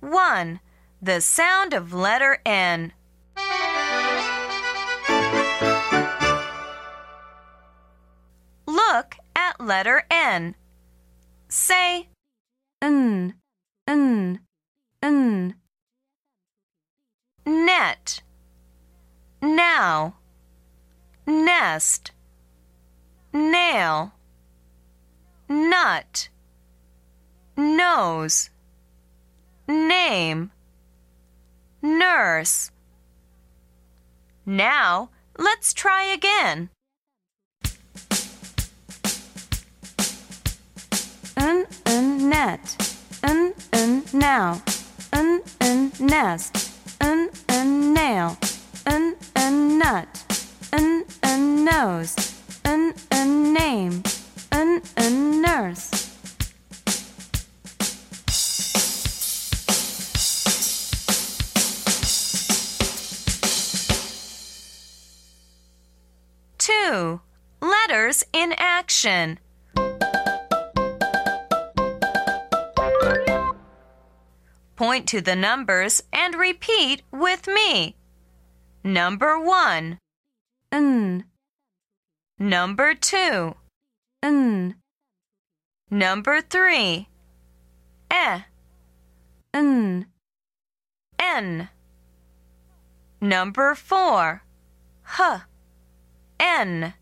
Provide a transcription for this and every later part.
1. The sound of letter N. Look at letter N. Say n, n, n, net, now, nest, nail, nut, nose, name, nurse. Now, let's try again. N n net, N n now, N n nest, N n nail, N n nut, N n nose. 2. Letters in action. Point to the numbers and repeat with me. Number 1. N. Number 2. N. Number 3. E. N. N. Number 4. H n,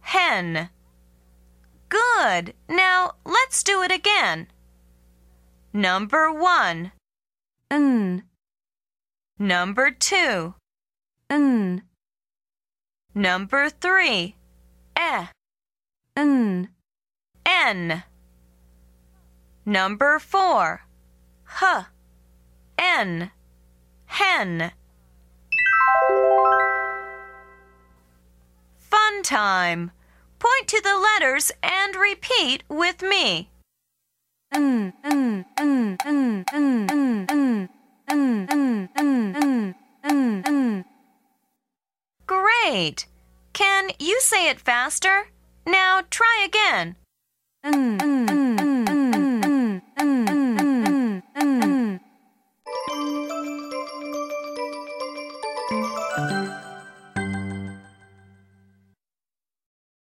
hen. Good. Now let's do it again. Number one, n, number two, n, number three, eh, n, n. Number four, h, n, hen. time. Point to the letters and repeat with me. Great! Can you say it faster? Now try again.